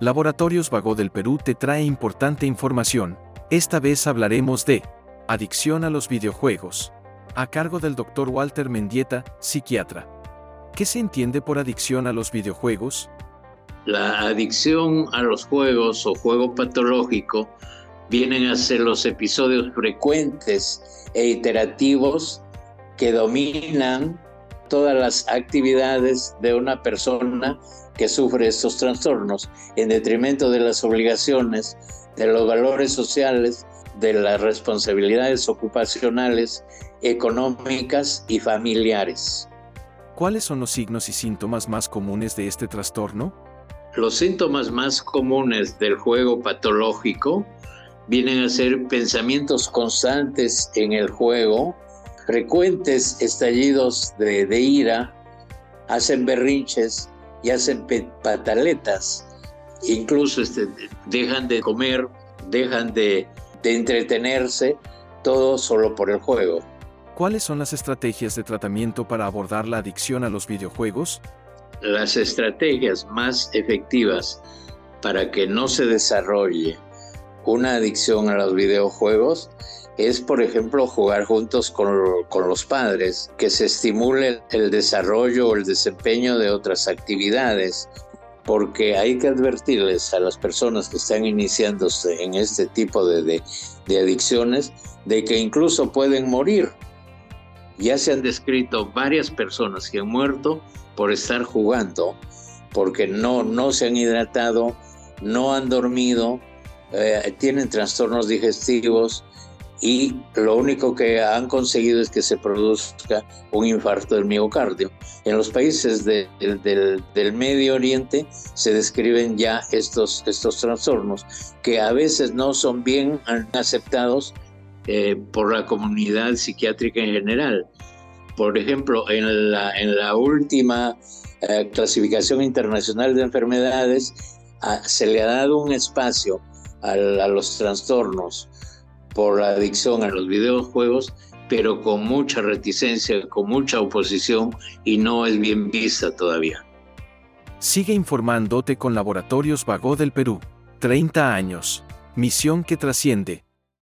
Laboratorios Vago del Perú te trae importante información. Esta vez hablaremos de adicción a los videojuegos, a cargo del Dr. Walter Mendieta, psiquiatra. ¿Qué se entiende por adicción a los videojuegos? La adicción a los juegos o juego patológico vienen a ser los episodios frecuentes e iterativos que dominan todas las actividades de una persona que sufre estos trastornos en detrimento de las obligaciones, de los valores sociales, de las responsabilidades ocupacionales, económicas y familiares. ¿Cuáles son los signos y síntomas más comunes de este trastorno? Los síntomas más comunes del juego patológico vienen a ser pensamientos constantes en el juego, frecuentes estallidos de, ira, hacen berrinches y hacen pataletas, incluso este, dejan de comer, dejan de, de entretenerse, todo solo por el juego. ¿Cuáles son las estrategias de tratamiento para abordar la adicción a los videojuegos? Las estrategias más efectivas para que no se desarrolle una adicción a los videojuegos es, por ejemplo, jugar juntos con, los padres, que se estimule el desarrollo o el desempeño de otras actividades, porque hay que advertirles a las personas que están iniciándose en este tipo de, de adicciones de que incluso pueden morir. Ya se han descrito varias personas que han muerto por estar jugando, porque no, no se han hidratado, no han dormido, eh, tienen trastornos digestivos y lo único que han conseguido es que se produzca un infarto del miocardio. En los países del, Medio Oriente se describen ya estos, estos trastornos que a veces no son bien aceptados eh, por la comunidad psiquiátrica en general. Por ejemplo, en la, en la última eh, clasificación internacional de enfermedades ah, se le ha dado un espacio a, los trastornos por la adicción a los videojuegos, pero con mucha reticencia, con mucha oposición y no es bien vista todavía. Sigue informándote con Laboratorios Vago del Perú. 30 años. Misión que trasciende.